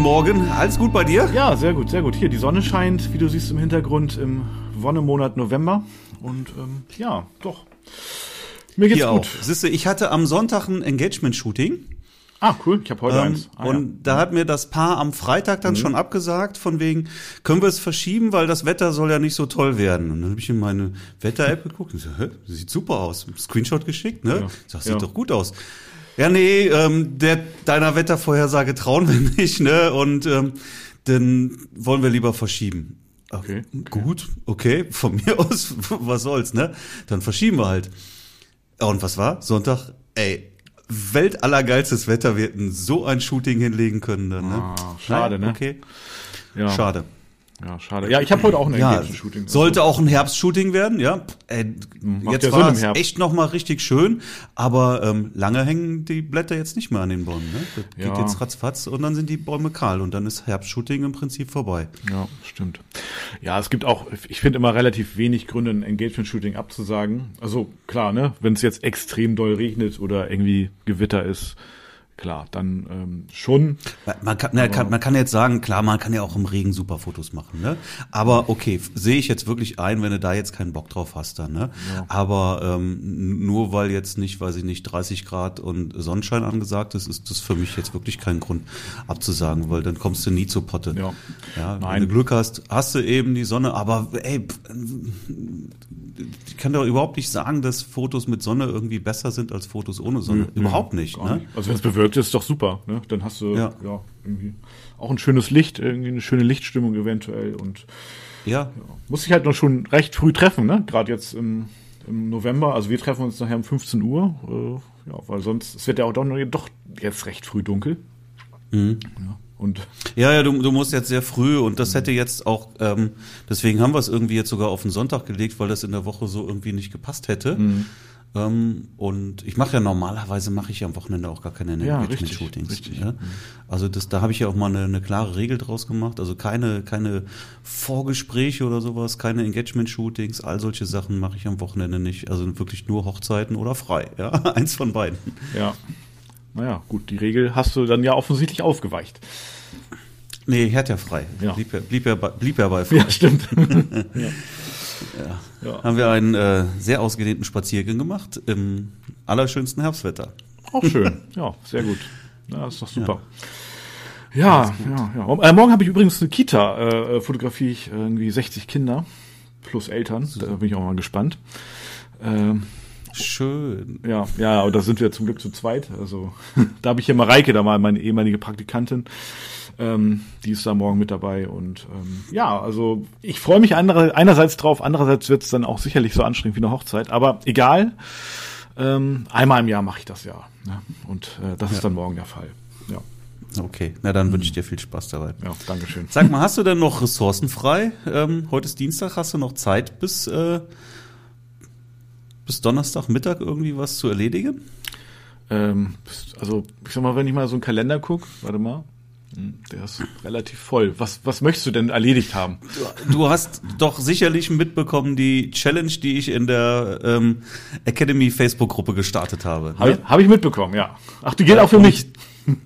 Morgen, alles gut bei dir? Ja, sehr gut, sehr gut. Hier, die Sonne scheint, wie du siehst im Hintergrund, im Wonnemonat November. Und ähm, ja, doch. Mir geht's Hier gut. Auch. Siehste, ich hatte am Sonntag ein Engagement-Shooting. Ah, cool. Ich habe heute ähm, eins. Ah, und ja. da hat mir das Paar am Freitag dann mhm. schon abgesagt, von wegen, können wir es verschieben, weil das Wetter soll ja nicht so toll werden. Und dann habe ich in meine Wetter-App geguckt und so, hä, sieht super aus. Screenshot geschickt, ne? Ja. Ich sag, sieht ja. doch gut aus. Ja, nee, ähm, der, deiner Wettervorhersage trauen wir nicht, ne? Und ähm, dann wollen wir lieber verschieben. Okay. Gut, okay, von mir aus, was soll's, ne? Dann verschieben wir halt. Und was war? Sonntag, ey, weltallergeilstes Wetter. Wir hätten so ein Shooting hinlegen können dann. Ne? Ah, schade, Nein? ne? Okay. Ja. Schade. Ja, schade. Ja, ich habe heute auch ein ja, Shooting. Sollte auch ein Herbstshooting werden, ja. Äh, jetzt ja war es echt noch mal richtig schön, aber ähm, lange hängen die Blätter jetzt nicht mehr an den Bäumen. Ne? Das ja. geht jetzt ratzfatz und dann sind die Bäume kahl und dann ist Herbstshooting im Prinzip vorbei. Ja, stimmt. Ja, es gibt auch, ich finde immer relativ wenig Gründe, ein Engagement-Shooting abzusagen. Also klar, ne, wenn es jetzt extrem doll regnet oder irgendwie Gewitter ist, klar, dann ähm, schon. Man kann, na, kann, man kann jetzt sagen, klar, man kann ja auch im Regen super Fotos machen, ne? Aber okay, sehe ich jetzt wirklich ein, wenn du da jetzt keinen Bock drauf hast, dann, ne? Ja. Aber ähm, nur weil jetzt nicht, weiß ich nicht, 30 Grad und Sonnenschein angesagt ist, ist das für mich jetzt wirklich kein Grund abzusagen, weil dann kommst du nie zur Potte. Ja. ja Nein. Wenn du Glück hast, hast du eben die Sonne, aber ey, ich kann doch überhaupt nicht sagen, dass Fotos mit Sonne irgendwie besser sind als Fotos ohne Sonne. Nö, überhaupt nicht. Ne? Also wenn es bewölkt ist, ist doch super. Ne? Dann hast du ja. ja. irgendwie auch ein schönes Licht, irgendwie eine schöne Lichtstimmung eventuell und ja. ja. Muss ich halt noch schon recht früh treffen, ne? Gerade jetzt im, im November. Also wir treffen uns nachher um 15 Uhr. Äh, ja, weil sonst es wird ja auch doch, doch jetzt recht früh dunkel. Mhm. Ja. Und ja, ja, du, du musst jetzt sehr früh und das hätte jetzt auch, ähm, deswegen haben wir es irgendwie jetzt sogar auf den Sonntag gelegt, weil das in der Woche so irgendwie nicht gepasst hätte. Mhm. Ähm, und ich mache ja normalerweise mache ich ja am Wochenende auch gar keine ja, Engagement-Shootings. Ja? Mhm. Also das, da habe ich ja auch mal eine, eine klare Regel draus gemacht. Also keine, keine Vorgespräche oder sowas, keine Engagement-Shootings, all solche Sachen mache ich am Wochenende nicht. Also wirklich nur Hochzeiten oder frei. Ja, eins von beiden. Ja. Naja, gut, die Regel hast du dann ja offensichtlich aufgeweicht. Nee, er hat ja frei. Ja. Blieb, blieb, bei, blieb er bei frei. Ja, stimmt. ja. Ja. ja. Haben wir einen äh, sehr ausgedehnten Spaziergang gemacht im allerschönsten Herbstwetter. Auch schön. ja, sehr gut. Ja, ist doch super. Ja, ja, ja. ja. Äh, morgen habe ich übrigens eine Kita, äh, äh fotografiere ich irgendwie 60 Kinder plus Eltern. Da bin ich auch mal gespannt. Ähm, Schön. Ja, ja, und da sind wir zum Glück zu zweit. Also da habe ich hier Mareike, da mal meine ehemalige Praktikantin. Ähm, die ist da morgen mit dabei. Und ähm, ja, also ich freue mich andere, einerseits drauf, andererseits wird es dann auch sicherlich so anstrengend wie eine Hochzeit. Aber egal. Ähm, einmal im Jahr mache ich das ja. Ne? Und äh, das ja. ist dann morgen der Fall. Ja. Okay, na dann wünsche ich dir viel Spaß dabei. Ja, Dankeschön. Sag mal, hast du denn noch Ressourcen frei? Ähm, heute ist Dienstag, hast du noch Zeit bis äh, bis Donnerstagmittag irgendwie was zu erledigen? Ähm, also, ich sag mal, wenn ich mal so einen Kalender gucke, warte mal. Hm, der ist relativ voll. Was, was möchtest du denn erledigt haben? Du, du hast doch sicherlich mitbekommen die Challenge, die ich in der ähm, Academy Facebook-Gruppe gestartet habe. Habe ne? ich, hab ich mitbekommen, ja. Ach, die gilt ja, auch für mich.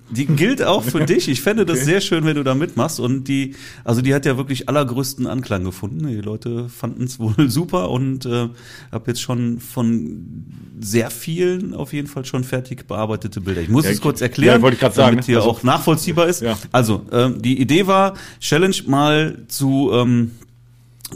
Die gilt auch für dich. Ich fände das okay. sehr schön, wenn du da mitmachst. Und die, also die hat ja wirklich allergrößten Anklang gefunden. Die Leute fanden es wohl super und äh, habe jetzt schon von sehr vielen auf jeden Fall schon fertig bearbeitete Bilder. Ich muss ja, es kurz erklären, ja, ich sagen, damit hier also, auch nachvollziehbar ist. Ja. Also ähm, die Idee war, Challenge mal zu ähm,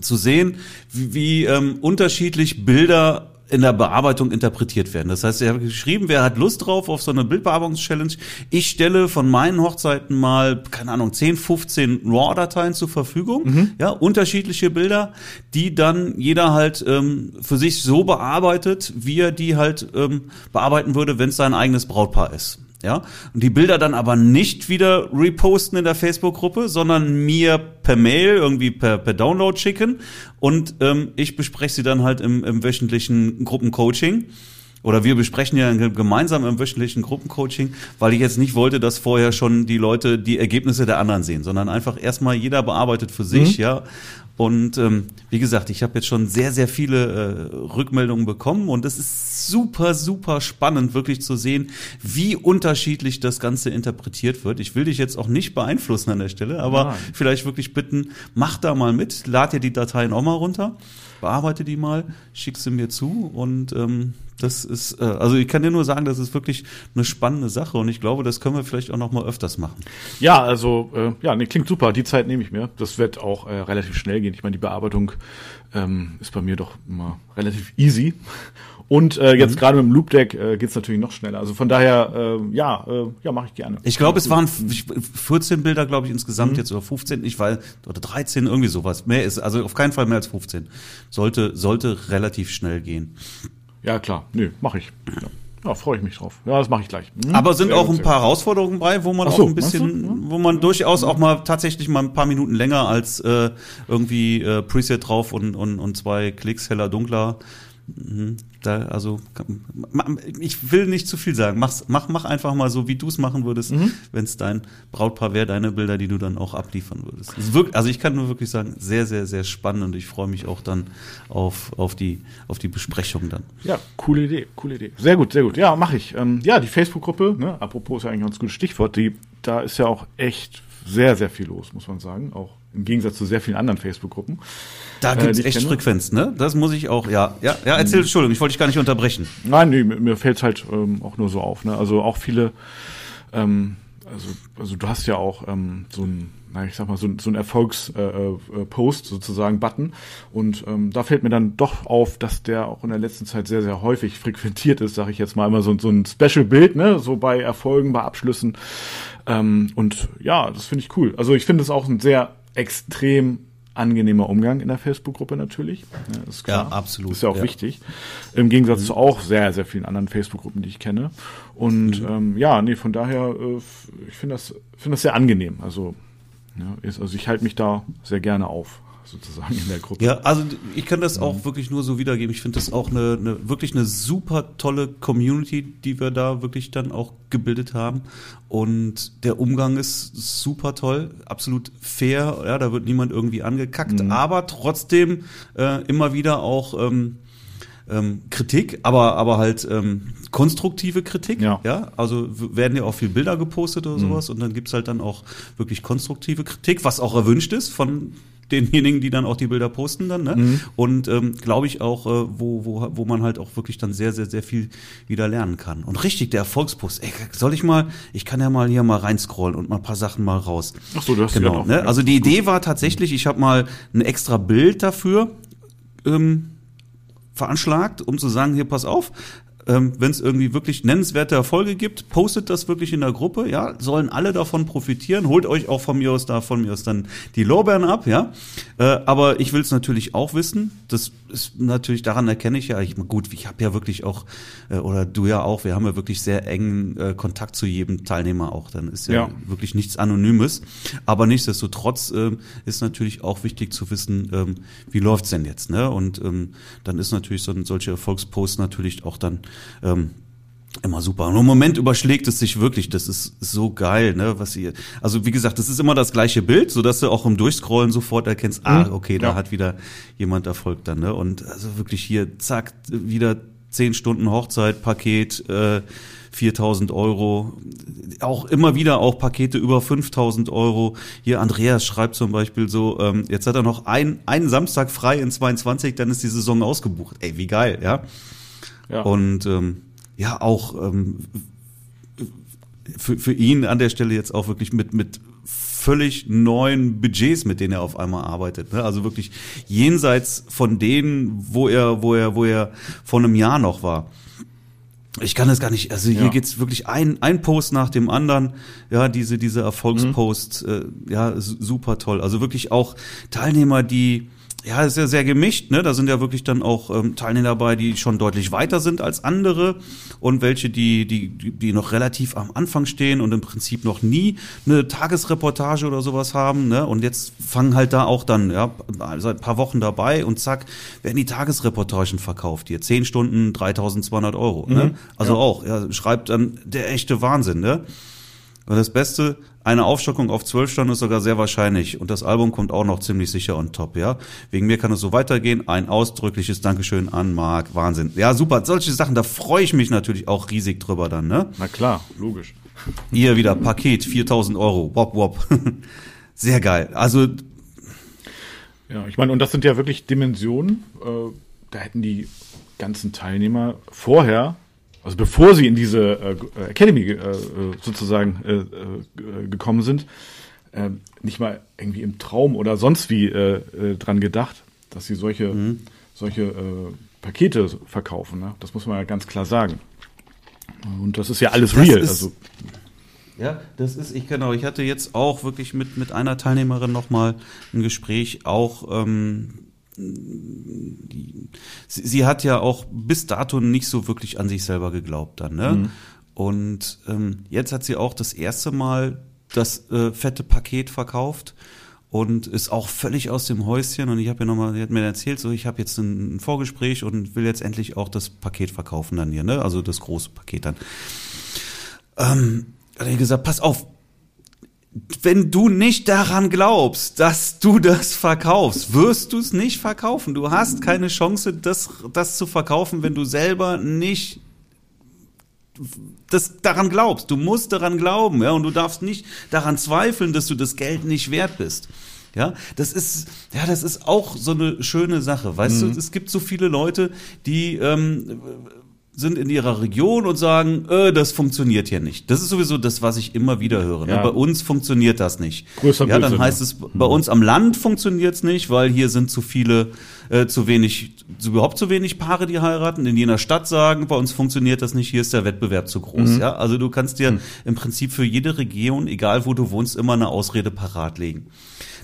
zu sehen, wie, wie ähm, unterschiedlich Bilder in der Bearbeitung interpretiert werden. Das heißt, ich habe geschrieben, wer hat Lust drauf auf so eine Bildbearbeitungschallenge? Ich stelle von meinen Hochzeiten mal, keine Ahnung, 10, 15 RAW-Dateien zur Verfügung, mhm. ja, unterschiedliche Bilder, die dann jeder halt ähm, für sich so bearbeitet, wie er die halt ähm, bearbeiten würde, wenn es sein eigenes Brautpaar ist ja, und die Bilder dann aber nicht wieder reposten in der Facebook-Gruppe, sondern mir per Mail irgendwie per, per Download schicken und ähm, ich bespreche sie dann halt im, im wöchentlichen Gruppencoaching oder wir besprechen ja gemeinsam im wöchentlichen Gruppencoaching, weil ich jetzt nicht wollte, dass vorher schon die Leute die Ergebnisse der anderen sehen, sondern einfach erstmal jeder bearbeitet für sich, mhm. ja. Und ähm, wie gesagt, ich habe jetzt schon sehr, sehr viele äh, Rückmeldungen bekommen und es ist super, super spannend, wirklich zu sehen, wie unterschiedlich das Ganze interpretiert wird. Ich will dich jetzt auch nicht beeinflussen an der Stelle, aber Nein. vielleicht wirklich bitten, mach da mal mit, lad dir die Dateien auch mal runter bearbeite die mal, schick sie mir zu und ähm, das ist, äh, also ich kann dir nur sagen, das ist wirklich eine spannende Sache und ich glaube, das können wir vielleicht auch noch mal öfters machen. Ja, also äh, ja, nee, klingt super. Die Zeit nehme ich mir. Das wird auch äh, relativ schnell gehen. Ich meine, die Bearbeitung ähm, ist bei mir doch immer relativ easy und äh, jetzt mhm. gerade mit dem Loop Deck äh, geht natürlich noch schneller. Also von daher, äh, ja, äh, ja, mache ich gerne. Ich glaube, es waren 14 Bilder, glaube ich, insgesamt mhm. jetzt oder 15, ich weiß, oder 13, irgendwie sowas. Mehr ist, also auf keinen Fall mehr als 15. Sollte, sollte relativ schnell gehen. Ja, klar. Nö, mache ich. Ja. Ja, freue ich mich drauf. Ja, das mache ich gleich. Hm? Aber sind sehr auch ein paar Herausforderungen bei, wo man so, auch ein bisschen, wo man durchaus auch mal tatsächlich mal ein paar Minuten länger als äh, irgendwie äh, Preset drauf und, und, und zwei Klicks heller, dunkler. Da, also ich will nicht zu viel sagen. Mach's, mach, mach einfach mal so, wie du es machen würdest, mhm. wenn es dein Brautpaar wäre, deine Bilder, die du dann auch abliefern würdest. Wirklich, also ich kann nur wirklich sagen, sehr, sehr, sehr spannend und ich freue mich auch dann auf, auf, die, auf die Besprechung dann. Ja, coole Idee, coole Idee. Sehr gut, sehr gut. Ja, mache ich. Ähm, ja, die Facebook-Gruppe, ne, apropos ist ja eigentlich ein ganz gutes Stichwort, die, da ist ja auch echt sehr, sehr viel los, muss man sagen. Auch im Gegensatz zu sehr vielen anderen Facebook-Gruppen. Da gibt es äh, echt Frequenz, ne? Das muss ich auch, ja. Ja, ja erzähl, Entschuldigung, ich wollte dich gar nicht unterbrechen. Nein, nee, mir fällt halt ähm, auch nur so auf, ne? Also auch viele, ähm, also, also du hast ja auch ähm, so ein na, ich sag mal, so, so ein Erfolgspost äh, äh, sozusagen, Button. Und ähm, da fällt mir dann doch auf, dass der auch in der letzten Zeit sehr, sehr häufig frequentiert ist, sage ich jetzt mal immer so, so ein Special-Bild, ne, so bei Erfolgen, bei Abschlüssen. Ähm, und ja, das finde ich cool. Also ich finde es auch ein sehr extrem angenehmer Umgang in der Facebook-Gruppe natürlich. Ja, ist klar. ja, absolut. Ist ja auch ja. wichtig. Im Gegensatz mhm. zu auch sehr, sehr vielen anderen Facebook-Gruppen, die ich kenne. Und mhm. ähm, ja, nee, von daher, äh, ich finde das, finde das sehr angenehm. Also, ja, ist, also ich halte mich da sehr gerne auf sozusagen in der Gruppe. Ja, also ich kann das auch wirklich nur so wiedergeben. Ich finde das auch eine, eine wirklich eine super tolle Community, die wir da wirklich dann auch gebildet haben. Und der Umgang ist super toll, absolut fair. Ja, da wird niemand irgendwie angekackt, mhm. aber trotzdem äh, immer wieder auch ähm, ähm, Kritik, aber aber halt ähm, konstruktive Kritik. Ja. ja. Also werden ja auch viel Bilder gepostet oder mhm. sowas und dann gibt's halt dann auch wirklich konstruktive Kritik, was auch erwünscht ist von denjenigen, die dann auch die Bilder posten dann. Ne? Mhm. Und ähm, glaube ich auch, äh, wo, wo, wo man halt auch wirklich dann sehr, sehr, sehr viel wieder lernen kann. Und richtig, der Erfolgspost, ey, soll ich mal, ich kann ja mal hier mal reinscrollen und mal ein paar Sachen mal raus. Ach so, du hast genau, ja ne? Also die Idee war tatsächlich, ich habe mal ein extra Bild dafür ähm, veranschlagt, um zu sagen, hier pass auf, ähm, wenn es irgendwie wirklich nennenswerte Erfolge gibt, postet das wirklich in der Gruppe, ja, sollen alle davon profitieren, holt euch auch von mir aus da, von mir aus dann die Lorbeeren ab, ja. Äh, aber ich will es natürlich auch wissen. Das ist natürlich, daran erkenne ich ja, ich, gut, ich habe ja wirklich auch, äh, oder du ja auch, wir haben ja wirklich sehr engen äh, Kontakt zu jedem Teilnehmer auch. Dann ist ja, ja. wirklich nichts Anonymes. Aber nichtsdestotrotz äh, ist natürlich auch wichtig zu wissen, ähm, wie läuft's denn jetzt, ne? Und ähm, dann ist natürlich so ein solche Erfolgsposts natürlich auch dann ähm, immer super. Und im Moment überschlägt es sich wirklich. Das ist so geil, ne? Was ihr, also wie gesagt, das ist immer das gleiche Bild, so dass du auch im Durchscrollen sofort erkennst, ah, mhm. okay, da ja. hat wieder jemand Erfolg dann, ne? Und also wirklich hier, zack, wieder zehn Stunden Hochzeit, Paket, äh, 4000 Euro, auch immer wieder auch Pakete über 5000 Euro. Hier Andreas schreibt zum Beispiel so, ähm, jetzt hat er noch ein, einen Samstag frei in 22, dann ist die Saison ausgebucht. Ey, wie geil, ja. Ja. Und ähm, ja, auch ähm, für, für ihn an der Stelle jetzt auch wirklich mit, mit völlig neuen Budgets, mit denen er auf einmal arbeitet. Ne? Also wirklich jenseits von denen, wo er, wo er, wo er vor einem Jahr noch war. Ich kann das gar nicht, also hier ja. geht's wirklich ein, ein Post nach dem anderen, ja, diese, diese Erfolgspost, mhm. äh, ja, super toll. Also wirklich auch Teilnehmer, die, ja, ist ja sehr gemischt, ne? Da sind ja wirklich dann auch ähm, Teilnehmer dabei, die schon deutlich weiter sind als andere und welche, die, die, die noch relativ am Anfang stehen und im Prinzip noch nie eine Tagesreportage oder sowas haben, ne? Und jetzt fangen halt da auch dann, ja, seit ein paar Wochen dabei und zack, werden die Tagesreportagen verkauft hier. Zehn Stunden, 3200 Euro, ne? Mhm, also ja. auch, ja, schreibt dann der echte Wahnsinn, ne? Und das Beste, eine Aufstockung auf zwölf Stunden ist sogar sehr wahrscheinlich. Und das Album kommt auch noch ziemlich sicher on top, ja. Wegen mir kann es so weitergehen. Ein ausdrückliches Dankeschön an Marc. Wahnsinn. Ja, super. Solche Sachen, da freue ich mich natürlich auch riesig drüber dann, ne? Na klar, logisch. Hier wieder Paket, 4000 Euro. Wop, wop. Sehr geil. Also. Ja, ich meine, und das sind ja wirklich Dimensionen. Äh, da hätten die ganzen Teilnehmer vorher also bevor sie in diese äh, Academy äh, äh sozusagen äh, äh, gekommen sind, äh, nicht mal irgendwie im Traum oder sonst wie äh, äh, dran gedacht, dass sie solche, mhm. solche äh, Pakete verkaufen. Ne? Das muss man ja ganz klar sagen. Und das ist ja alles das real. Ist, also ja, das ist, ich genau, ich hatte jetzt auch wirklich mit, mit einer Teilnehmerin nochmal ein Gespräch, auch ähm, sie, sie, hat ja auch bis dato nicht so wirklich an sich selber geglaubt dann, ne? Mhm. Und ähm, jetzt hat sie auch das erste Mal das äh, fette Paket verkauft und ist auch völlig aus dem Häuschen. Und ich habe ja nochmal, sie hat mir erzählt, so ich habe jetzt ein Vorgespräch und will jetzt endlich auch das Paket verkaufen dann hier, ne? Also das große Paket dann. Ähm, hat er gesagt, pass auf, wenn du nicht daran glaubst, dass du das verkaufst, wirst du es nicht verkaufen. Du hast keine Chance, das, das zu verkaufen, wenn du selber nicht das daran glaubst. Du musst daran glauben, ja, und du darfst nicht daran zweifeln, dass du das Geld nicht wert bist. Ja, das ist, ja, das ist auch so eine schöne Sache. Weißt mhm. du, es gibt so viele Leute, die ähm, sind in ihrer Region und sagen, äh, das funktioniert hier nicht. Das ist sowieso das, was ich immer wieder höre. Ne? Ja. Bei uns funktioniert das nicht. Größer ja, dann heißt es, bei uns am Land funktioniert es nicht, weil hier sind zu viele, äh, zu wenig, zu, überhaupt zu wenig Paare, die heiraten. In jener Stadt sagen, bei uns funktioniert das nicht, hier ist der Wettbewerb zu groß. Mhm. Ja, also du kannst dir mhm. im Prinzip für jede Region, egal wo du wohnst, immer eine Ausrede parat legen.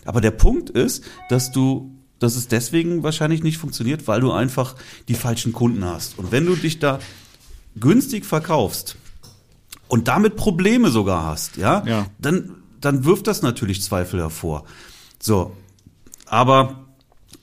Aber der Punkt ist, dass du dass es deswegen wahrscheinlich nicht funktioniert, weil du einfach die falschen Kunden hast. Und wenn du dich da günstig verkaufst und damit Probleme sogar hast, ja, ja. dann dann wirft das natürlich Zweifel hervor. So, aber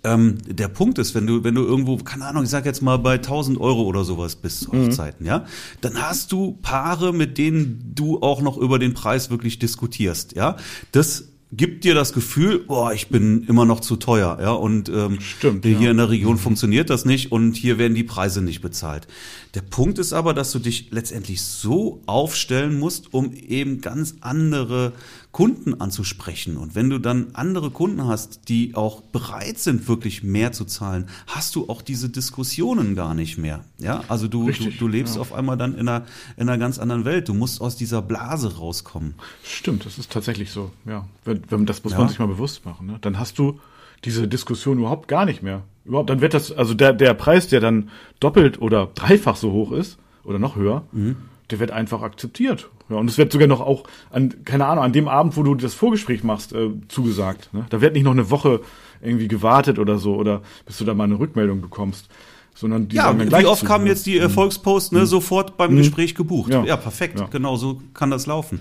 ähm, der Punkt ist, wenn du, wenn du irgendwo, keine Ahnung, ich sag jetzt mal bei 1000 Euro oder sowas bist, mhm. Hochzeiten, mhm. ja, dann hast du Paare, mit denen du auch noch über den Preis wirklich diskutierst, ja. Das gibt dir das Gefühl, boah, ich bin immer noch zu teuer, ja, und ähm, Stimmt, hier ja. in der Region funktioniert das nicht und hier werden die Preise nicht bezahlt. Der Punkt ist aber, dass du dich letztendlich so aufstellen musst, um eben ganz andere Kunden anzusprechen. Und wenn du dann andere Kunden hast, die auch bereit sind, wirklich mehr zu zahlen, hast du auch diese Diskussionen gar nicht mehr. Ja, also du, Richtig, du, du, lebst ja. auf einmal dann in einer, in einer ganz anderen Welt. Du musst aus dieser Blase rauskommen. Stimmt, das ist tatsächlich so. Ja, wenn, wenn das muss ja. man sich mal bewusst machen. Ne? Dann hast du diese Diskussion überhaupt gar nicht mehr. Überhaupt, dann wird das, also der, der Preis, der dann doppelt oder dreifach so hoch ist, oder noch höher, mhm. Der wird einfach akzeptiert. Ja, und es wird sogar noch auch an, keine Ahnung, an dem Abend, wo du das Vorgespräch machst, äh, zugesagt. Ne? Da wird nicht noch eine Woche irgendwie gewartet oder so, oder bis du da mal eine Rückmeldung bekommst sondern die ja, wie oft kamen jetzt die Erfolgsposts ne, mhm. sofort beim mhm. Gespräch gebucht? Ja, ja perfekt, ja. genau so kann das laufen.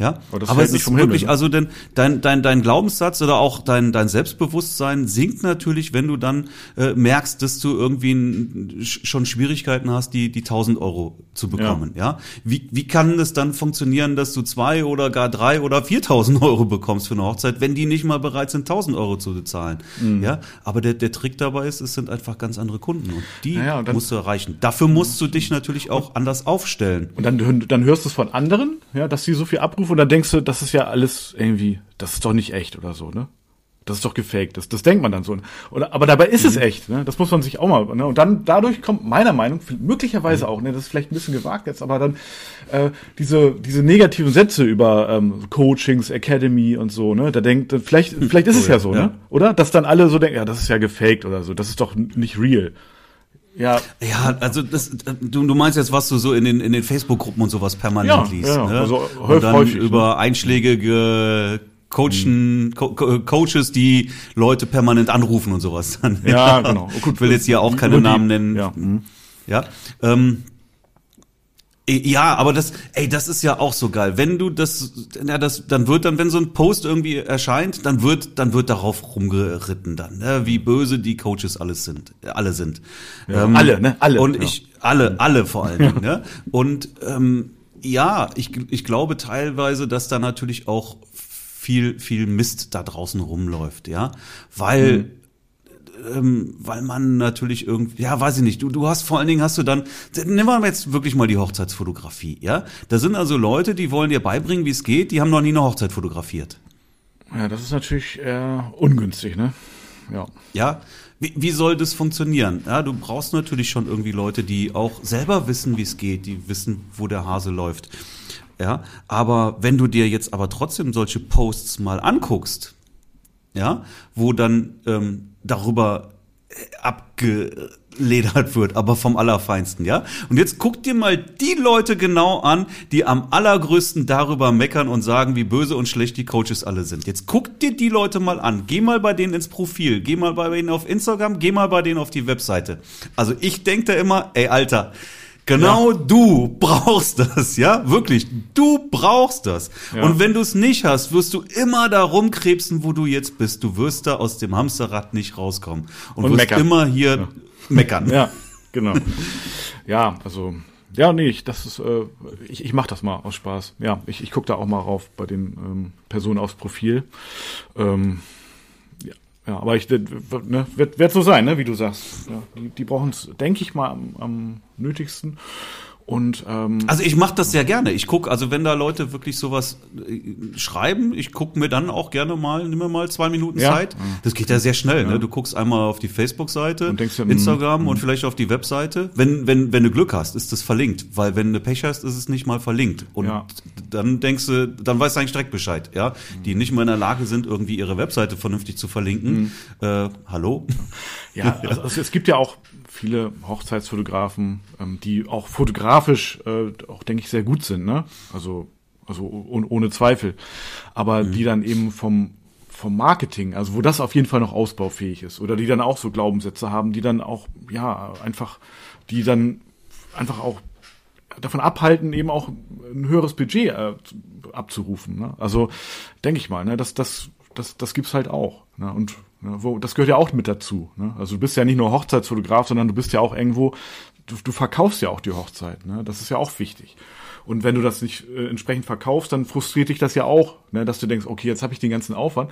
Ja, aber, aber es ist wirklich, Himmel, ne? also denn dein, dein, dein Glaubenssatz oder auch dein, dein Selbstbewusstsein sinkt natürlich, wenn du dann äh, merkst, dass du irgendwie ein, schon Schwierigkeiten hast, die, die 1000 Euro zu bekommen. Ja. ja, Wie, wie kann es dann funktionieren, dass du zwei oder gar drei oder 4000 Euro bekommst für eine Hochzeit, wenn die nicht mal bereit sind, 1000 Euro zu bezahlen? Mhm. Ja, aber der, der Trick dabei ist, es sind einfach ganz andere Kunden. Und die naja, dann, musst du erreichen. Dafür musst du dich natürlich auch anders aufstellen. Und dann, dann hörst du es von anderen, ja, dass sie so viel abrufen und dann denkst du, das ist ja alles irgendwie, das ist doch nicht echt oder so, ne? Das ist doch gefaked. Das, das denkt man dann so. Oder, aber dabei ist mhm. es echt. Ne? Das muss man sich auch mal. Ne? Und dann dadurch kommt meiner Meinung möglicherweise mhm. auch. Ne, das ist vielleicht ein bisschen gewagt jetzt, aber dann äh, diese diese negativen Sätze über ähm, Coachings, Academy und so. Ne, da denkt vielleicht vielleicht ist oh, es ja, ja so, ja. ne? Oder dass dann alle so denken, ja, das ist ja gefaked oder so. Das ist doch nicht real. Ja. Ja, also das, du, du meinst jetzt, was du so in den, in den Facebook-Gruppen und sowas permanent ja, liest. Ja, ne? also und dann häufig, über ne? einschlägige Coachen, mhm. Co Coaches, die Leute permanent anrufen und sowas. Dann, ja, genau. Oh, gut, ich will jetzt hier auch keine Namen nennen. Ja. Mhm. ja ähm, ja, aber das, ey, das ist ja auch so geil. Wenn du das, ja, das, dann wird dann, wenn so ein Post irgendwie erscheint, dann wird, dann wird darauf rumgeritten dann, ne? wie böse die Coaches alles sind, alle sind. Ja, ähm, alle, ne? Alle. Und ja. ich, alle, alle vor allen Dingen, ne? Und ähm, ja, ich, ich glaube teilweise, dass da natürlich auch viel, viel Mist da draußen rumläuft, ja, weil mhm ähm, weil man natürlich irgendwie, ja, weiß ich nicht, du, du hast vor allen Dingen hast du dann, nehmen wir jetzt wirklich mal die Hochzeitsfotografie, ja? Da sind also Leute, die wollen dir beibringen, wie es geht, die haben noch nie eine Hochzeit fotografiert. Ja, das ist natürlich eher ungünstig, ne? Ja. Ja, wie, wie soll das funktionieren? Ja, du brauchst natürlich schon irgendwie Leute, die auch selber wissen, wie es geht, die wissen, wo der Hase läuft. Ja, aber wenn du dir jetzt aber trotzdem solche Posts mal anguckst, ja, wo dann ähm, darüber äh, abgeledert wird, aber vom Allerfeinsten, ja? Und jetzt guck dir mal die Leute genau an, die am allergrößten darüber meckern und sagen, wie böse und schlecht die Coaches alle sind. Jetzt guck dir die Leute mal an. Geh mal bei denen ins Profil, geh mal bei denen auf Instagram, geh mal bei denen auf die Webseite. Also ich denke da immer, ey Alter, Genau ja. du brauchst das, ja, wirklich. Du brauchst das. Ja. Und wenn du es nicht hast, wirst du immer da rumkrebsen, wo du jetzt bist. Du wirst da aus dem Hamsterrad nicht rauskommen und, und wirst meckern. immer hier ja. meckern. Ja, genau. ja, also ja, nee, ich, das ist, äh, ich, ich mache das mal aus Spaß. Ja, ich, ich gucke da auch mal rauf bei den ähm, Personen aufs Profil. Ähm, ja, aber ich ne, wird, wird so sein, ne, wie du sagst. Ja, die, die brauchen es, denke ich mal, am, am nötigsten. Und ähm, also ich mache das sehr gerne. Ich guck, also wenn da Leute wirklich sowas äh, schreiben, ich guck mir dann auch gerne mal, nimm mir mal zwei Minuten ja. Zeit. Das geht ja sehr schnell. Ne? Ja. Ne? Du guckst einmal auf die Facebook-Seite, Instagram und vielleicht auf die Webseite. Wenn wenn wenn du Glück hast, ist das verlinkt, weil wenn du Pech hast, ist es nicht mal verlinkt. Und ja. dann denkst du, dann weißt du eigentlich direkt Bescheid, ja, die nicht mal in der Lage sind, irgendwie ihre Webseite vernünftig zu verlinken. Mhm. Äh, hallo. Ja, also, also es gibt ja auch viele Hochzeitsfotografen, ähm, die auch fotografisch äh, auch, denke ich, sehr gut sind, ne? Also, also oh, ohne Zweifel. Aber mhm. die dann eben vom, vom Marketing, also wo das auf jeden Fall noch ausbaufähig ist, oder die dann auch so Glaubenssätze haben, die dann auch, ja, einfach, die dann einfach auch davon abhalten, eben auch ein höheres Budget äh, abzurufen. Ne? Also denke ich mal, ne, das, das, das, das gibt's halt auch. Ne? Und das gehört ja auch mit dazu. Ne? Also du bist ja nicht nur Hochzeitsfotograf, sondern du bist ja auch irgendwo, du, du verkaufst ja auch die Hochzeit. Ne? Das ist ja auch wichtig. Und wenn du das nicht äh, entsprechend verkaufst, dann frustriert dich das ja auch, ne? dass du denkst, okay, jetzt habe ich den ganzen Aufwand.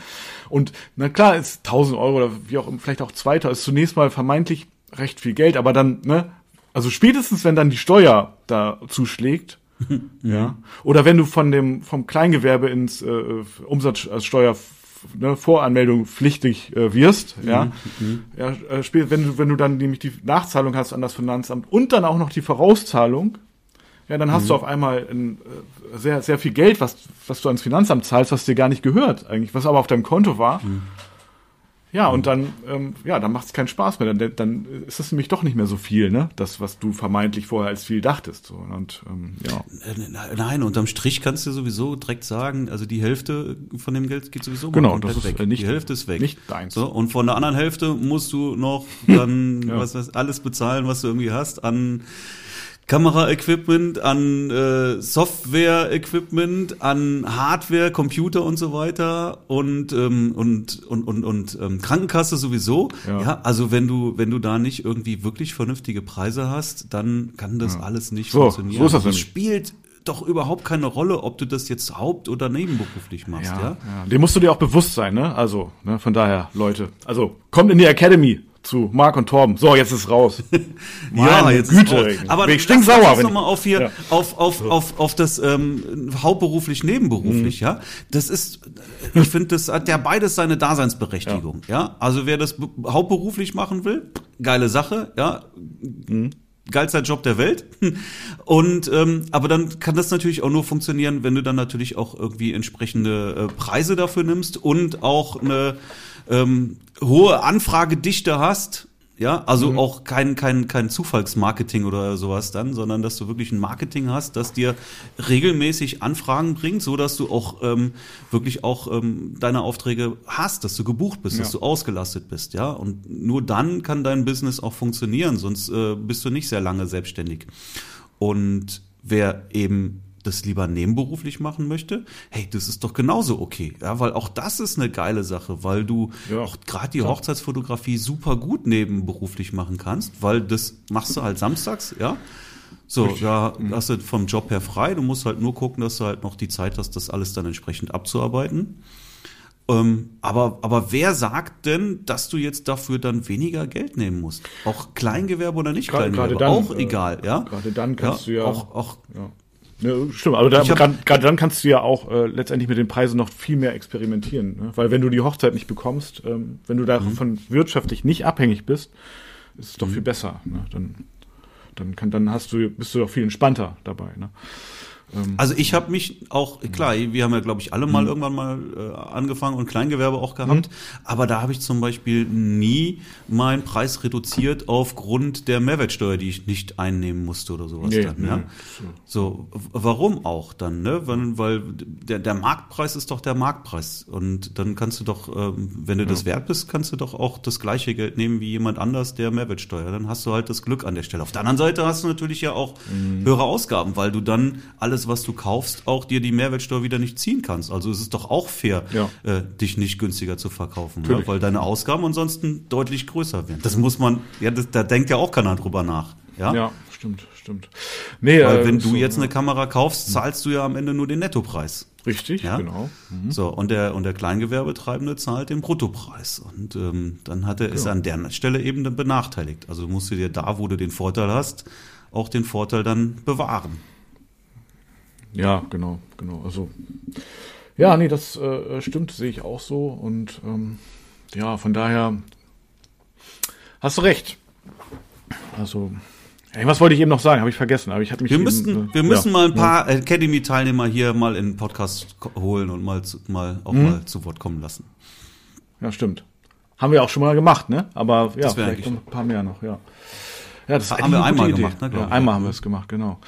Und na klar, ist 1000 Euro oder wie auch vielleicht auch 2000, ist zunächst mal vermeintlich recht viel Geld, aber dann, ne, also spätestens wenn dann die Steuer da zuschlägt, ja, oder wenn du von dem vom Kleingewerbe ins äh, Umsatzsteuer ne, Voranmeldung pflichtig äh, wirst, mhm. ja, mhm. ja äh, wenn du wenn du dann nämlich die Nachzahlung hast an das Finanzamt und dann auch noch die Vorauszahlung, ja, dann hast mhm. du auf einmal ein, äh, sehr sehr viel Geld, was was du ans Finanzamt zahlst, was dir gar nicht gehört eigentlich, was aber auf deinem Konto war. Ja, und dann, ähm, ja, dann macht es keinen Spaß mehr. Dann, dann ist das nämlich doch nicht mehr so viel, ne? Das, was du vermeintlich vorher als viel dachtest. So. Und ähm, ja. Äh, nein, unterm Strich kannst du sowieso direkt sagen, also die Hälfte von dem Geld geht sowieso genau, das ist weg. Nicht, die Hälfte ist weg. Nicht deins. So, und von der anderen Hälfte musst du noch dann ja. was, was alles bezahlen, was du irgendwie hast an Kameraequipment, an äh, Software-Equipment, an Hardware, Computer und so weiter und ähm, und und und, und ähm, Krankenkasse sowieso. Ja. ja. also wenn du wenn du da nicht irgendwie wirklich vernünftige Preise hast, dann kann das ja. alles nicht so, funktionieren. So ist das, das spielt doch überhaupt keine Rolle, ob du das jetzt haupt- oder nebenberuflich machst, ja, ja? ja. Dem musst du dir auch bewusst sein, ne? Also, ne, von daher, Leute. Also, kommt in die Academy zu Marc und Torben. So, jetzt ist raus. ja, jetzt Güte. Ist Aber ich stink sauer. Lass mal auf hier, ja. auf, auf, auf, auf das ähm, hauptberuflich, nebenberuflich, mhm. ja. Das ist, ich finde, das hat ja beides seine Daseinsberechtigung, ja. ja? Also wer das hauptberuflich machen will, geile Sache, ja. Mhm geilster Job der Welt. Und ähm, aber dann kann das natürlich auch nur funktionieren, wenn du dann natürlich auch irgendwie entsprechende äh, Preise dafür nimmst und auch eine ähm, hohe Anfragedichte hast, Ja, also mhm. auch kein, kein, kein Zufallsmarketing oder sowas dann, sondern dass du wirklich ein Marketing hast, das dir regelmäßig Anfragen bringt, so dass du auch ähm, wirklich auch ähm, deine Aufträge hast, dass du gebucht bist, ja. dass du ausgelastet bist, ja. Und nur dann kann dein Business auch funktionieren, sonst äh, bist du nicht sehr lange selbstständig. Und wer eben das lieber nebenberuflich machen möchte, hey, das ist doch genauso okay. Ja, weil auch das ist eine geile Sache, weil du ja. auch gerade die Hochzeitsfotografie super gut nebenberuflich machen kannst, weil das machst du halt samstags, ja. So, Richtig. da mhm. hast du vom Job her frei. Du musst halt nur gucken, dass du halt noch die Zeit hast, das alles dann entsprechend abzuarbeiten. Ähm, aber, aber wer sagt denn, dass du jetzt dafür dann weniger Geld nehmen musst? Auch Kleingewerbe oder nicht Kleingewerbe? Gerade dann, auch äh, egal, ja. Gerade dann kannst ja, du ja auch, auch ja. Ja, stimmt, aber da, gerade dann kannst du ja auch äh, letztendlich mit den Preisen noch viel mehr experimentieren. Ne? Weil wenn du die Hochzeit nicht bekommst, ähm, wenn du davon mhm. wirtschaftlich nicht abhängig bist, ist es doch mhm. viel besser. Ne? Dann, dann, kann, dann hast du, bist du doch viel entspannter dabei. Ne? Ähm, also ich habe mich auch, klar, wir haben ja, glaube ich, alle mal mhm. irgendwann mal äh, angefangen und Kleingewerbe auch gehabt, mhm. aber da habe ich zum Beispiel nie meinen Preis reduziert aufgrund der Mehrwertsteuer, die ich nicht einnehmen musste oder sowas nee, dann. Nee, ja? So, warum auch dann, ne? Weil, weil der, der Marktpreis ist doch der Marktpreis und dann kannst du doch, ähm, wenn du ja. das wert bist, kannst du doch auch das gleiche Geld nehmen wie jemand anders, der Mehrwertsteuer. Dann hast du halt das Glück an der Stelle. Auf der anderen Seite hast du natürlich ja auch mhm. höhere Ausgaben, weil du dann alles alles, was du kaufst, auch dir die Mehrwertsteuer wieder nicht ziehen kannst. Also es ist doch auch fair, ja. äh, dich nicht günstiger zu verkaufen, ja? weil deine Ausgaben ansonsten deutlich größer werden. Das muss man, ja, das, da denkt ja auch keiner drüber nach. Ja, ja stimmt, stimmt. Nee, weil äh, wenn du so, jetzt eine Kamera kaufst, zahlst du ja am Ende nur den Nettopreis. Richtig, ja? genau. Mhm. So, und der, und der Kleingewerbetreibende zahlt den Bruttopreis. Und ähm, dann hat er, genau. ist er an der Stelle eben dann benachteiligt. Also musst du dir da, wo du den Vorteil hast, auch den Vorteil dann bewahren. Ja, genau, genau. Also ja, nee, das äh, stimmt, sehe ich auch so. Und ähm, ja, von daher hast du recht. Also, ey, was wollte ich eben noch sagen? Habe ich vergessen. Aber ich hatte mich. Wir müssten, eben, äh, wir müssen ja, mal ein paar ja. Academy-Teilnehmer hier mal in den Podcast holen und mal, zu, mal auch hm. mal zu Wort kommen lassen. Ja, stimmt. Haben wir auch schon mal gemacht, ne? Aber ja, vielleicht ein paar mehr noch, ja. Ja, das haben wir einmal Idee. gemacht, ne? Ja, einmal haben wir es gemacht, genau.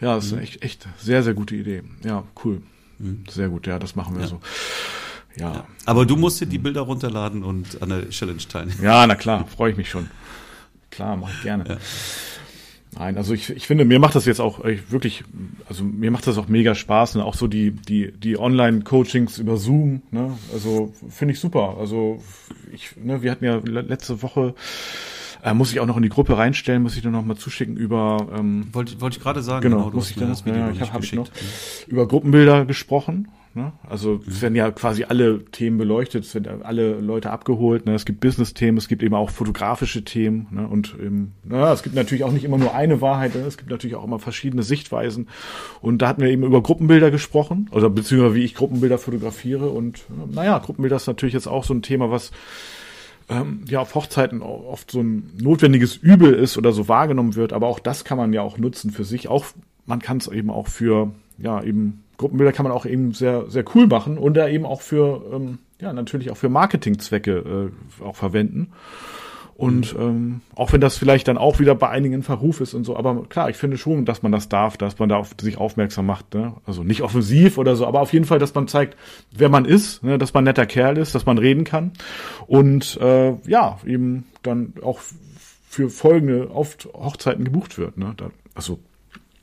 Ja, das ist eine echt, echt sehr, sehr gute Idee. Ja, cool. Mhm. Sehr gut, ja, das machen wir ja. so. Ja. ja. Aber du musst dir die Bilder runterladen und an der Challenge teilnehmen. Ja, na klar, freue ich mich schon. Klar, mache ich gerne. Ja. Nein, also ich, ich finde, mir macht das jetzt auch wirklich, also mir macht das auch mega Spaß, ne? auch so die, die, die Online-Coachings über Zoom, ne? Also finde ich super. Also ich, ne, wir hatten ja letzte Woche äh, muss ich auch noch in die Gruppe reinstellen, muss ich dann noch mal zuschicken über. Ähm, wollte, wollte ich gerade sagen. Genau, genau muss ich dann das Video ja, ich hab, hab ich noch über Gruppenbilder gesprochen. Ne? Also es werden ja quasi alle Themen beleuchtet, es werden alle Leute abgeholt. Ne? Es gibt Business-Themen, es gibt eben auch fotografische Themen. Ne? Und eben, na, es gibt natürlich auch nicht immer nur eine Wahrheit, ne? es gibt natürlich auch immer verschiedene Sichtweisen. Und da hatten wir eben über Gruppenbilder gesprochen, oder beziehungsweise wie ich Gruppenbilder fotografiere. Und naja, Gruppenbilder ist natürlich jetzt auch so ein Thema, was ähm, ja auf Hochzeiten oft so ein notwendiges Übel ist oder so wahrgenommen wird, aber auch das kann man ja auch nutzen für sich. Auch man kann es eben auch für ja eben Gruppenbilder kann man auch eben sehr sehr cool machen und da eben auch für ähm, ja natürlich auch für Marketingzwecke äh, auch verwenden. Und ähm, auch wenn das vielleicht dann auch wieder bei einigen in Verruf ist und so, aber klar, ich finde schon, dass man das darf, dass man da auf sich aufmerksam macht. Ne? Also nicht offensiv oder so, aber auf jeden Fall, dass man zeigt, wer man ist, ne? dass man netter Kerl ist, dass man reden kann und äh, ja, eben dann auch für folgende oft Hochzeiten gebucht wird. Ne? Da, also,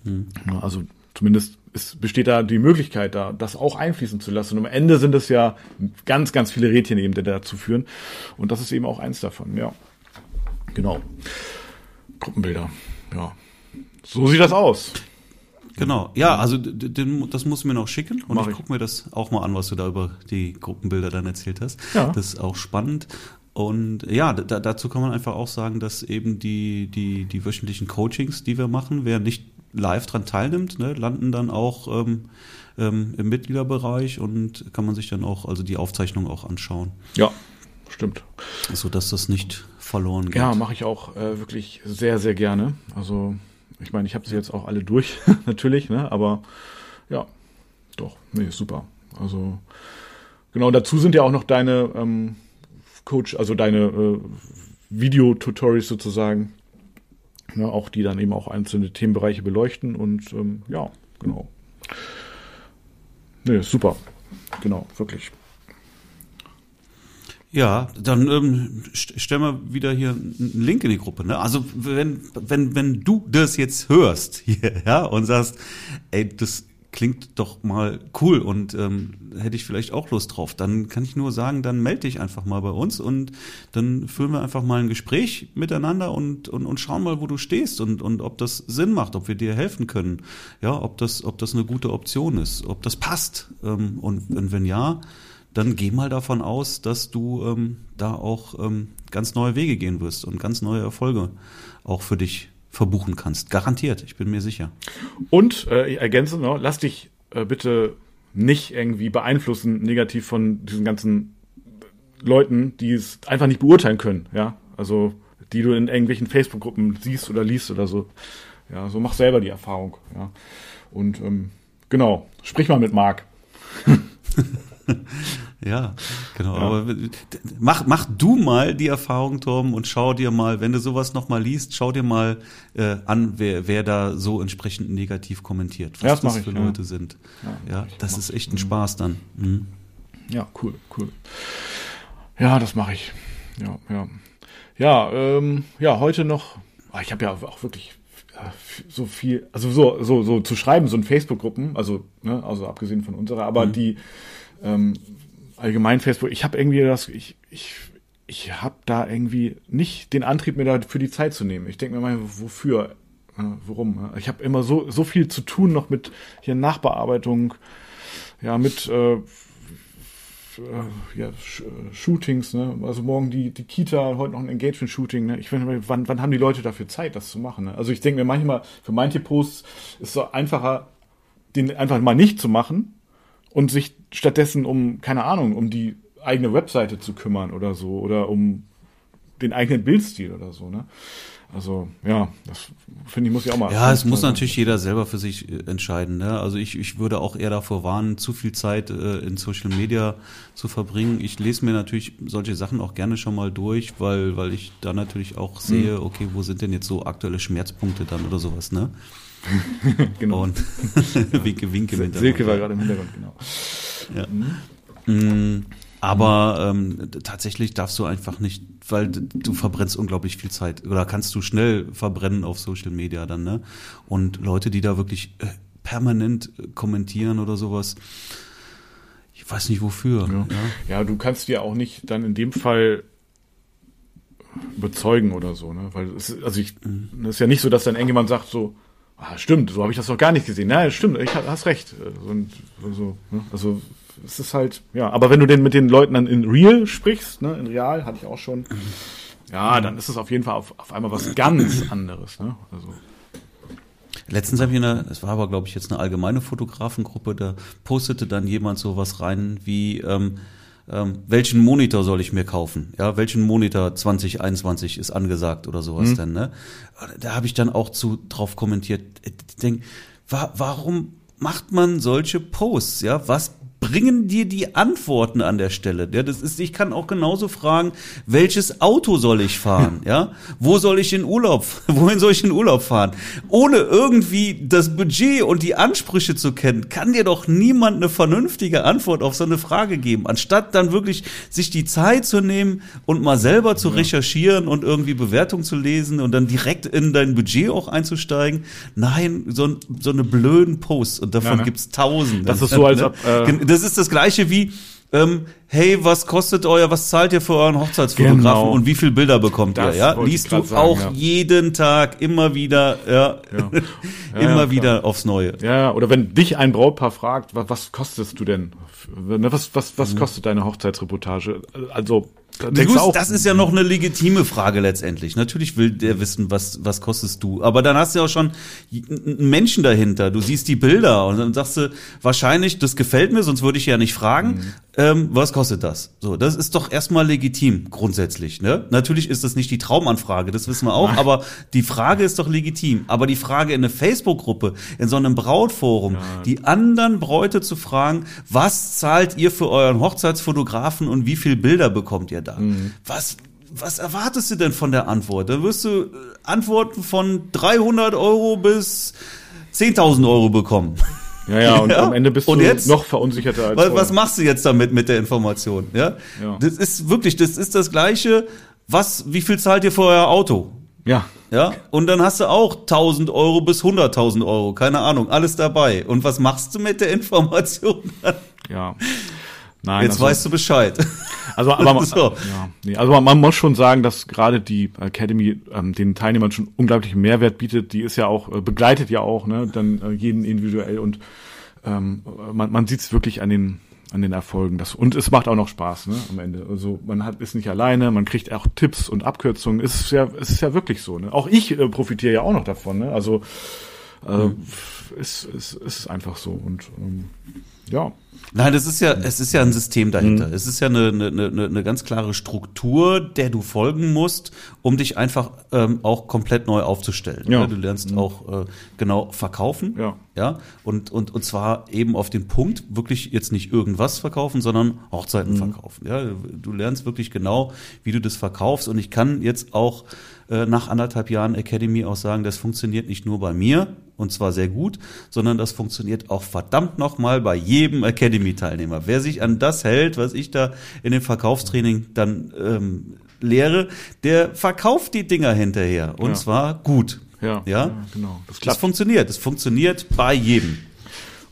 hm. also zumindest es besteht da die Möglichkeit, da das auch einfließen zu lassen. Und am Ende sind es ja ganz, ganz viele Rädchen eben, die dazu führen. Und das ist eben auch eins davon, ja. Genau. Gruppenbilder. Ja. So sieht das aus. Genau, ja, also den, das muss mir noch schicken und Mach ich gucke mir das auch mal an, was du da über die Gruppenbilder dann erzählt hast. Ja. Das ist auch spannend. Und ja, da, dazu kann man einfach auch sagen, dass eben die, die, die wöchentlichen Coachings, die wir machen, wer nicht live dran teilnimmt, ne, landen dann auch ähm, ähm, im Mitgliederbereich und kann man sich dann auch, also die Aufzeichnung auch anschauen. Ja, stimmt. So dass das nicht verloren geht. Ja, mache ich auch äh, wirklich sehr, sehr gerne. Also, ich meine, ich habe sie jetzt auch alle durch, natürlich, ne? aber ja, doch, nee, super. Also, genau, dazu sind ja auch noch deine ähm, Coach, also deine, äh, Videotutorials sozusagen, ne, auch die dann eben auch einzelne Themenbereiche beleuchten und ähm, ja, genau. Nee, super. Genau, wirklich. Ja, dann ähm, stellen wir wieder hier einen Link in die Gruppe. Ne? Also wenn, wenn, wenn du das jetzt hörst hier, ja, und sagst, ey, das klingt doch mal cool und ähm, hätte ich vielleicht auch Lust drauf, dann kann ich nur sagen, dann melde dich einfach mal bei uns und dann führen wir einfach mal ein Gespräch miteinander und, und, und schauen mal, wo du stehst und, und ob das Sinn macht, ob wir dir helfen können, ja, ob das, ob das eine gute Option ist, ob das passt. Ähm, und, und wenn ja, dann geh mal davon aus, dass du ähm, da auch ähm, ganz neue Wege gehen wirst und ganz neue Erfolge auch für dich verbuchen kannst. Garantiert, ich bin mir sicher. Und äh, ich ergänze noch, lass dich äh, bitte nicht irgendwie beeinflussen negativ von diesen ganzen Leuten, die es einfach nicht beurteilen können, ja. Also die du in irgendwelchen Facebook-Gruppen siehst oder liest oder so. Ja, so mach selber die Erfahrung, ja. Und ähm, genau, sprich mal mit Marc. Ja, genau. Ja. Aber mach, mach du mal die Erfahrung, Tom, und schau dir mal, wenn du sowas nochmal liest, schau dir mal äh, an, wer, wer da so entsprechend negativ kommentiert, was ja, das, das für ich, Leute ja. sind. Ja, das ist echt ein Spaß dann. Mhm. Ja, cool, cool. Ja, das mache ich. Ja, ja. Ja, ähm, ja, heute noch. Ah, ich habe ja auch wirklich so viel, also so, so, so zu schreiben, so in Facebook-Gruppen, also, ne, also abgesehen von unserer, aber mhm. die, ähm, allgemein Facebook, ich habe irgendwie das, ich, ich, ich habe da irgendwie nicht den Antrieb, mir da für die Zeit zu nehmen. Ich denke mir mal, wofür, äh, worum? Ich habe immer so, so viel zu tun noch mit hier Nachbearbeitung, ja, mit äh, ja, Shootings, ne? Also morgen die, die Kita, heute noch ein Engagement-Shooting, ne? Ich finde, wann, wann haben die Leute dafür Zeit, das zu machen? Ne? Also ich denke mir manchmal, für manche Posts ist es einfacher, den einfach mal nicht zu machen, und sich stattdessen um, keine Ahnung, um die eigene Webseite zu kümmern oder so oder um den eigenen Bildstil oder so, ne? Also ja, das finde ich muss ja auch mal. Ja, es muss natürlich jeder selber für sich äh, entscheiden. Ne? Also ich, ich würde auch eher davor warnen, zu viel Zeit äh, in Social Media zu verbringen. Ich lese mir natürlich solche Sachen auch gerne schon mal durch, weil weil ich da natürlich auch sehe, hm. okay, wo sind denn jetzt so aktuelle Schmerzpunkte dann oder sowas, ne? genau. Und winke, winke im. Silke war gerade im Hintergrund, genau. Ja. Mhm. Aber ähm, tatsächlich darfst du einfach nicht, weil du verbrennst unglaublich viel Zeit oder kannst du schnell verbrennen auf Social Media dann, ne? Und Leute, die da wirklich äh, permanent kommentieren oder sowas, ich weiß nicht wofür. Ja. ja. ja, du kannst dir auch nicht dann in dem Fall überzeugen oder so, ne? Weil es, also ich, mhm. es ist ja nicht so, dass dann irgendjemand sagt so, ah, stimmt, so habe ich das doch gar nicht gesehen. Na, stimmt, ich hast recht. Und so, ne? Also es ist halt, ja, aber wenn du denn mit den Leuten dann in Real sprichst, ne, in Real, hatte ich auch schon, ja, dann ist es auf jeden Fall auf, auf einmal was ganz anderes, ne? Also. Letztens habe ich eine, es war aber glaube ich jetzt eine allgemeine Fotografengruppe, da postete dann jemand sowas rein wie ähm, ähm, welchen Monitor soll ich mir kaufen? Ja, welchen Monitor 2021 ist angesagt oder sowas mhm. denn, ne? Da habe ich dann auch zu drauf kommentiert, ich denk, wa warum macht man solche Posts? Ja, was bringen dir die Antworten an der Stelle. Ja, das ist, ich kann auch genauso fragen, welches Auto soll ich fahren? Ja, wo soll ich in Urlaub, wohin soll ich in Urlaub fahren? Ohne irgendwie das Budget und die Ansprüche zu kennen, kann dir doch niemand eine vernünftige Antwort auf so eine Frage geben. Anstatt dann wirklich sich die Zeit zu nehmen und mal selber zu ja. recherchieren und irgendwie Bewertung zu lesen und dann direkt in dein Budget auch einzusteigen. Nein, so, so eine blöden Posts und davon ja, ne? gibt's tausende. Das ist so, als ob, äh das ist das gleiche wie, ähm, hey, was kostet euer, was zahlt ihr für euren Hochzeitsfotografen genau. und wie viele Bilder bekommt das ihr? Ja, liest du sagen, auch ja. jeden Tag immer wieder, ja, ja. immer wieder aufs Neue. Ja, oder wenn dich ein Brautpaar fragt, was, was kostest du denn? Was, was, was mhm. kostet deine Hochzeitsreportage? Also Gut, das ist ja noch eine legitime Frage letztendlich. Natürlich will der wissen, was, was kostest du. Aber dann hast du ja auch schon einen Menschen dahinter. Du siehst die Bilder und dann sagst du, wahrscheinlich, das gefällt mir, sonst würde ich ja nicht fragen, mhm. Ähm, was kostet das? So, das ist doch erstmal legitim, grundsätzlich. Ne? Natürlich ist das nicht die Traumanfrage, das wissen wir auch, aber die Frage ist doch legitim. Aber die Frage in eine Facebook-Gruppe, in so einem Brautforum, ja. die anderen Bräute zu fragen, was zahlt ihr für euren Hochzeitsfotografen und wie viel Bilder bekommt ihr da? Mhm. Was was erwartest du denn von der Antwort? Da wirst du äh, Antworten von 300 Euro bis 10.000 Euro bekommen. Ja, ja, und ja? am Ende bist und du jetzt? noch verunsicherter als was, was machst du jetzt damit mit der Information? Ja? ja? Das ist wirklich, das ist das Gleiche. Was, wie viel zahlt ihr für euer Auto? Ja. Ja, und dann hast du auch 1000 Euro bis 100.000 Euro, keine Ahnung, alles dabei. Und was machst du mit der Information? ja. Nein, Jetzt also, weißt du Bescheid. Also, aber so. ja, nee, also man muss schon sagen, dass gerade die Academy ähm, den Teilnehmern schon unglaublichen Mehrwert bietet. Die ist ja auch äh, begleitet ja auch, ne, dann äh, jeden individuell und ähm, man, man sieht es wirklich an den an den Erfolgen. Das, und es macht auch noch Spaß, ne, am Ende. Also man hat, ist nicht alleine, man kriegt auch Tipps und Abkürzungen. Es ist ja, es ist ja wirklich so. Ne? Auch ich äh, profitiere ja auch noch davon. Ne? Also äh, mhm. es, es, es ist einfach so. Und ähm, ja. Nein, das ist ja, es ist ja ein System dahinter. Mhm. Es ist ja eine, eine, eine, eine ganz klare Struktur, der du folgen musst, um dich einfach ähm, auch komplett neu aufzustellen. Ja. Du lernst mhm. auch äh, genau verkaufen. Ja. Ja. Und, und, und zwar eben auf den Punkt, wirklich jetzt nicht irgendwas verkaufen, sondern Hochzeiten mhm. verkaufen. Ja. Du lernst wirklich genau, wie du das verkaufst. Und ich kann jetzt auch äh, nach anderthalb Jahren Academy auch sagen, das funktioniert nicht nur bei mir, und zwar sehr gut, sondern das funktioniert auch verdammt nochmal bei jedem Academy-Teilnehmer. Wer sich an das hält, was ich da in dem Verkaufstraining dann ähm, lehre, der verkauft die Dinger hinterher und ja. zwar gut. Ja, ja? genau. Das, das funktioniert. Das funktioniert bei jedem.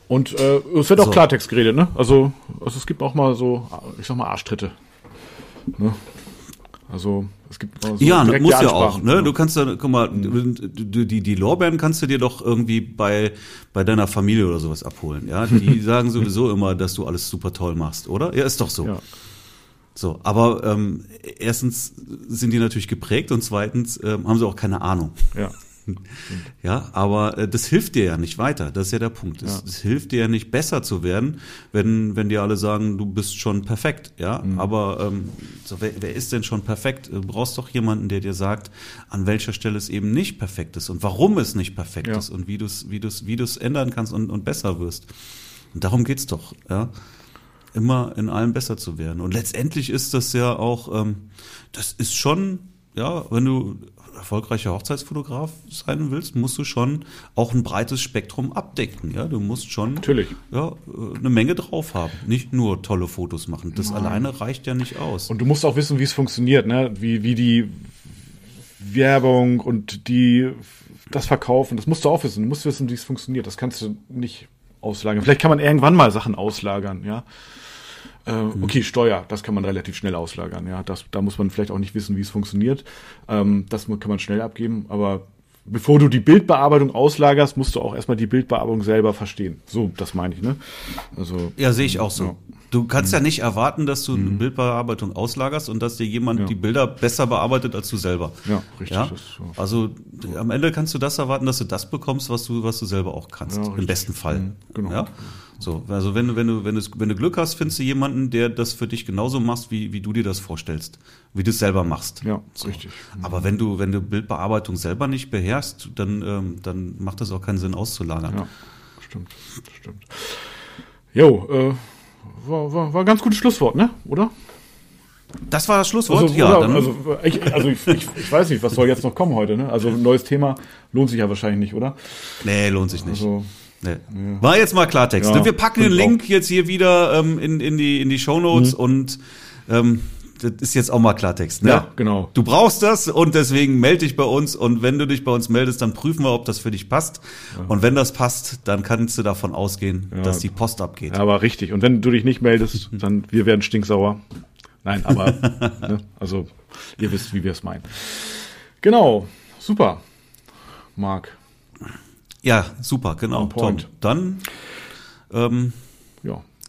Und äh, es wird auch so. Klartext geredet, ne? Also, also es gibt auch mal so, ich sag mal, Arschtritte. Ne? Also es gibt so ja, das muss ja auch. Ne? Du kannst da, guck mal, mhm. die die Lorbeeren kannst du dir doch irgendwie bei bei deiner Familie oder sowas abholen. Ja, die sagen sowieso immer, dass du alles super toll machst, oder? Ja, ist doch so. Ja. So, aber ähm, erstens sind die natürlich geprägt und zweitens ähm, haben sie auch keine Ahnung. Ja. Ja, aber äh, das hilft dir ja nicht weiter. Das ist ja der Punkt. Es, ja. hilft dir ja nicht besser zu werden, wenn, wenn die alle sagen, du bist schon perfekt. Ja, mhm. aber ähm, so, wer, wer ist denn schon perfekt? Du brauchst doch jemanden, der dir sagt, an welcher Stelle es eben nicht perfekt ist und warum es nicht perfekt ja. ist und wie du es wie du's, wie du's ändern kannst und, und besser wirst. Und darum geht's doch. Ja, immer in allem besser zu werden. Und letztendlich ist das ja auch, ähm, das ist schon ja, wenn du erfolgreicher Hochzeitsfotograf sein willst, musst du schon auch ein breites Spektrum abdecken. Ja, du musst schon Natürlich. Ja, eine Menge drauf haben. Nicht nur tolle Fotos machen. Das Nein. alleine reicht ja nicht aus. Und du musst auch wissen, wie es funktioniert, ne? Wie, wie die Werbung und die das Verkaufen, das musst du auch wissen. Du musst wissen, wie es funktioniert. Das kannst du nicht auslagern. Vielleicht kann man irgendwann mal Sachen auslagern, ja. Äh, mhm. okay, Steuer, das kann man relativ schnell auslagern. Ja, das, da muss man vielleicht auch nicht wissen, wie es funktioniert. Ähm, das kann man schnell abgeben, aber bevor du die Bildbearbeitung auslagerst, musst du auch erstmal die Bildbearbeitung selber verstehen. So, das meine ich, ne? Also. Ja, sehe ich auch so. Ja. Du kannst mhm. ja nicht erwarten, dass du eine mhm. Bildbearbeitung auslagerst und dass dir jemand ja. die Bilder besser bearbeitet als du selber. Ja, richtig. Ja? So. Also am Ende kannst du das erwarten, dass du das bekommst, was du, was du selber auch kannst. Ja, Im besten Fall. Mhm. Genau. Ja? So, also wenn du, wenn du, wenn du, wenn du Glück hast, findest du jemanden, der das für dich genauso macht, wie, wie du dir das vorstellst, wie du es selber machst. Ja, so. richtig. Aber wenn du, wenn du Bildbearbeitung selber nicht beherrschst, dann, ähm, dann macht das auch keinen Sinn auszulagern. Ja, stimmt, stimmt. Jo, äh, war, war, war ein ganz gutes Schlusswort, ne? Oder? Das war das Schlusswort. Also, ja, oder, also, ich, also ich, ich, ich, weiß nicht, was soll jetzt noch kommen heute, ne? Also ein neues Thema lohnt sich ja wahrscheinlich nicht, oder? Nee, lohnt sich nicht. Also, Nee. Ja. War jetzt mal Klartext. Ja, wir packen den Link auch. jetzt hier wieder ähm, in, in die, in die Show Notes mhm. und ähm, das ist jetzt auch mal Klartext. Ne? Ja, genau. Du brauchst das und deswegen melde dich bei uns und wenn du dich bei uns meldest, dann prüfen wir, ob das für dich passt. Ja. Und wenn das passt, dann kannst du davon ausgehen, ja. dass die Post abgeht. Ja, aber richtig. Und wenn du dich nicht meldest, dann wir werden stinksauer. Nein, aber ne? also ihr wisst, wie wir es meinen. Genau, super, Marc. Ja, super, genau. Tom. Dann ähm.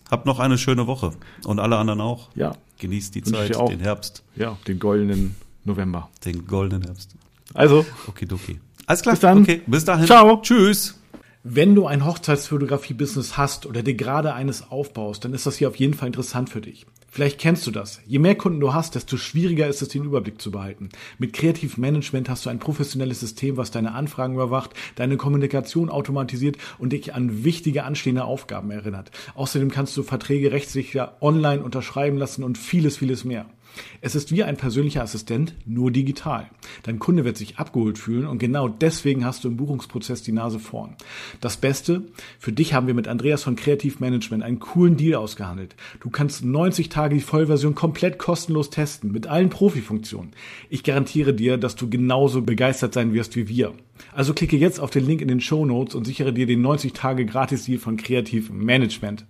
Habt noch eine schöne Woche und alle anderen auch. Ja. Genießt die Wünsche Zeit, den Herbst. Ja, den goldenen November. Den goldenen Herbst. Also. Okidoki. Alles klar. Bis dann. Okay, bis dahin. Ciao. Tschüss. Wenn du ein Hochzeitsfotografie-Business hast oder dir gerade eines aufbaust, dann ist das hier auf jeden Fall interessant für dich. Vielleicht kennst du das. Je mehr Kunden du hast, desto schwieriger ist es, den Überblick zu behalten. Mit Kreativ Management hast du ein professionelles System, was deine Anfragen überwacht, deine Kommunikation automatisiert und dich an wichtige anstehende Aufgaben erinnert. Außerdem kannst du Verträge rechtssicher online unterschreiben lassen und vieles, vieles mehr. Es ist wie ein persönlicher Assistent, nur digital. Dein Kunde wird sich abgeholt fühlen und genau deswegen hast du im Buchungsprozess die Nase vorn. Das Beste, für dich haben wir mit Andreas von Kreativmanagement einen coolen Deal ausgehandelt. Du kannst 90 Tage die Vollversion komplett kostenlos testen, mit allen Profifunktionen. Ich garantiere dir, dass du genauso begeistert sein wirst wie wir. Also klicke jetzt auf den Link in den Show Notes und sichere dir den 90 Tage Gratis-Deal von Kreativ Management.